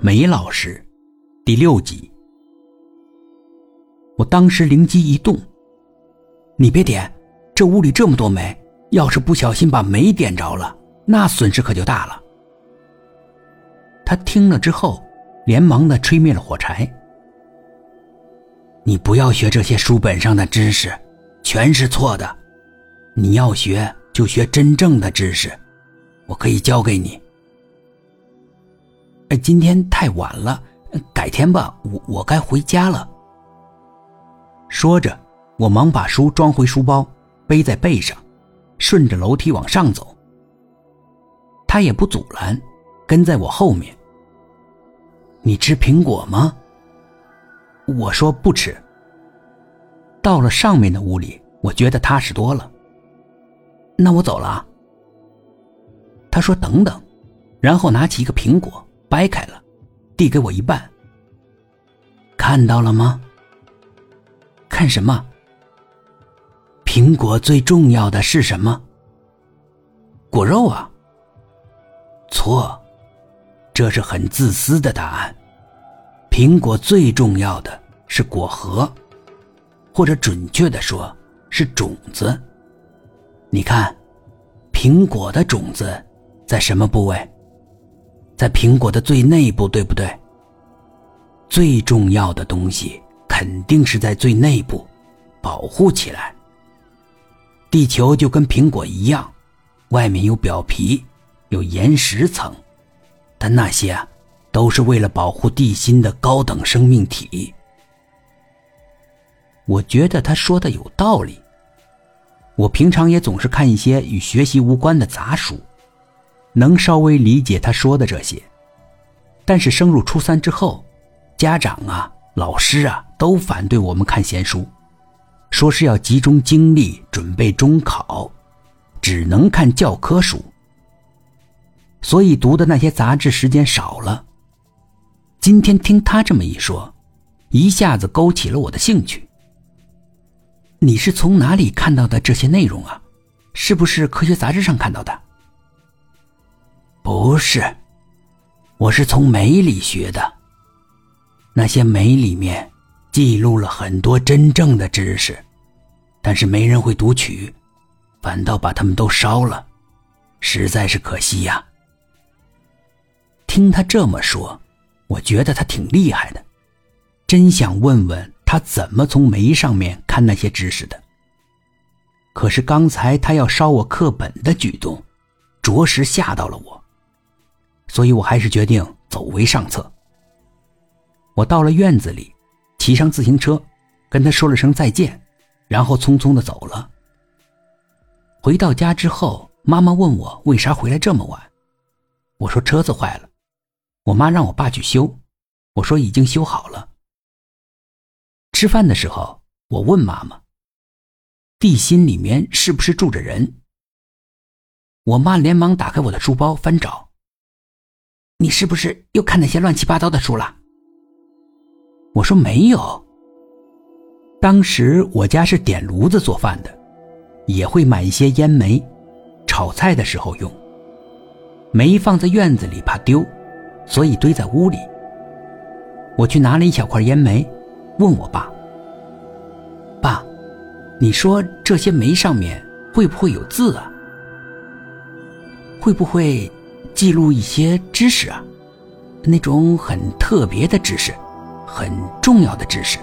梅老师，第六集。我当时灵机一动，你别点，这屋里这么多煤，要是不小心把煤点着了，那损失可就大了。他听了之后，连忙的吹灭了火柴。你不要学这些书本上的知识，全是错的。你要学就学真正的知识，我可以教给你。今天太晚了，改天吧，我我该回家了。说着，我忙把书装回书包，背在背上，顺着楼梯往上走。他也不阻拦，跟在我后面。你吃苹果吗？我说不吃。到了上面的屋里，我觉得踏实多了。那我走了。他说：“等等。”然后拿起一个苹果，掰开了，递给我一半。看到了吗？看什么？苹果最重要的是什么？果肉啊。错，这是很自私的答案。苹果最重要的是果核，或者准确的说，是种子。你看，苹果的种子在什么部位？在苹果的最内部，对不对？最重要的东西肯定是在最内部，保护起来。地球就跟苹果一样，外面有表皮，有岩石层，但那些啊，都是为了保护地心的高等生命体。我觉得他说的有道理。我平常也总是看一些与学习无关的杂书，能稍微理解他说的这些。但是升入初三之后，家长啊、老师啊都反对我们看闲书，说是要集中精力准备中考，只能看教科书。所以读的那些杂志时间少了。今天听他这么一说，一下子勾起了我的兴趣。你是从哪里看到的这些内容啊？是不是科学杂志上看到的？不是，我是从煤里学的。那些煤里面记录了很多真正的知识，但是没人会读取，反倒把它们都烧了，实在是可惜呀。听他这么说，我觉得他挺厉害的，真想问问。他怎么从煤上面看那些知识的？可是刚才他要烧我课本的举动，着实吓到了我，所以我还是决定走为上策。我到了院子里，骑上自行车，跟他说了声再见，然后匆匆的走了。回到家之后，妈妈问我为啥回来这么晚，我说车子坏了，我妈让我爸去修，我说已经修好了。吃饭的时候，我问妈妈：“地心里面是不是住着人？”我妈连忙打开我的书包翻找。你是不是又看那些乱七八糟的书了？我说没有。当时我家是点炉子做饭的，也会买一些烟煤，炒菜的时候用。煤放在院子里怕丢，所以堆在屋里。我去拿了一小块烟煤。问我爸：“爸，你说这些煤上面会不会有字啊？会不会记录一些知识啊？那种很特别的知识，很重要的知识。”